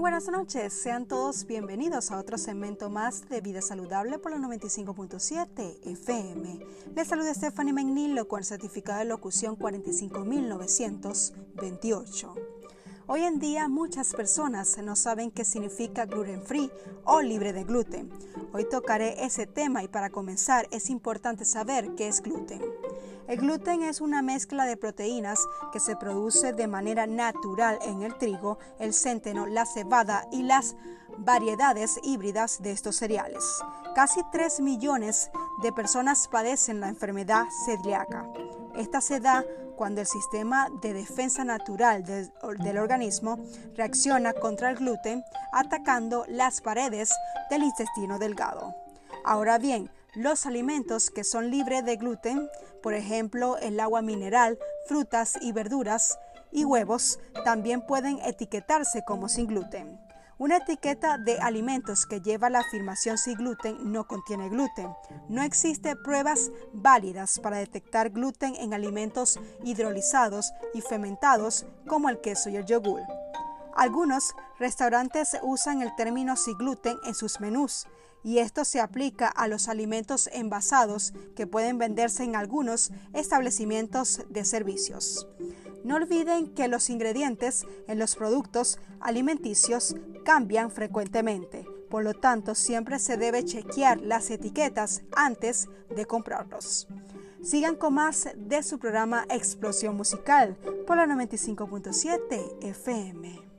buenas noches, sean todos bienvenidos a otro segmento más de Vida Saludable por la 95.7 FM. Les saluda Stephanie McNeil con el certificado de locución 45928. Hoy en día muchas personas no saben qué significa gluten free o libre de gluten. Hoy tocaré ese tema y para comenzar es importante saber qué es gluten. El gluten es una mezcla de proteínas que se produce de manera natural en el trigo, el centeno, la cebada y las variedades híbridas de estos cereales. Casi 3 millones de personas padecen la enfermedad celíaca. Esta se da cuando el sistema de defensa natural del organismo reacciona contra el gluten atacando las paredes del intestino delgado. Ahora bien, los alimentos que son libres de gluten, por ejemplo el agua mineral, frutas y verduras y huevos, también pueden etiquetarse como sin gluten. Una etiqueta de alimentos que lleva la afirmación sin gluten no contiene gluten. No existen pruebas válidas para detectar gluten en alimentos hidrolizados y fermentados como el queso y el yogur. Algunos restaurantes usan el término sin gluten en sus menús y esto se aplica a los alimentos envasados que pueden venderse en algunos establecimientos de servicios. No olviden que los ingredientes en los productos alimenticios cambian frecuentemente, por lo tanto siempre se debe chequear las etiquetas antes de comprarlos. Sigan con más de su programa Explosión Musical por la 95.7 FM.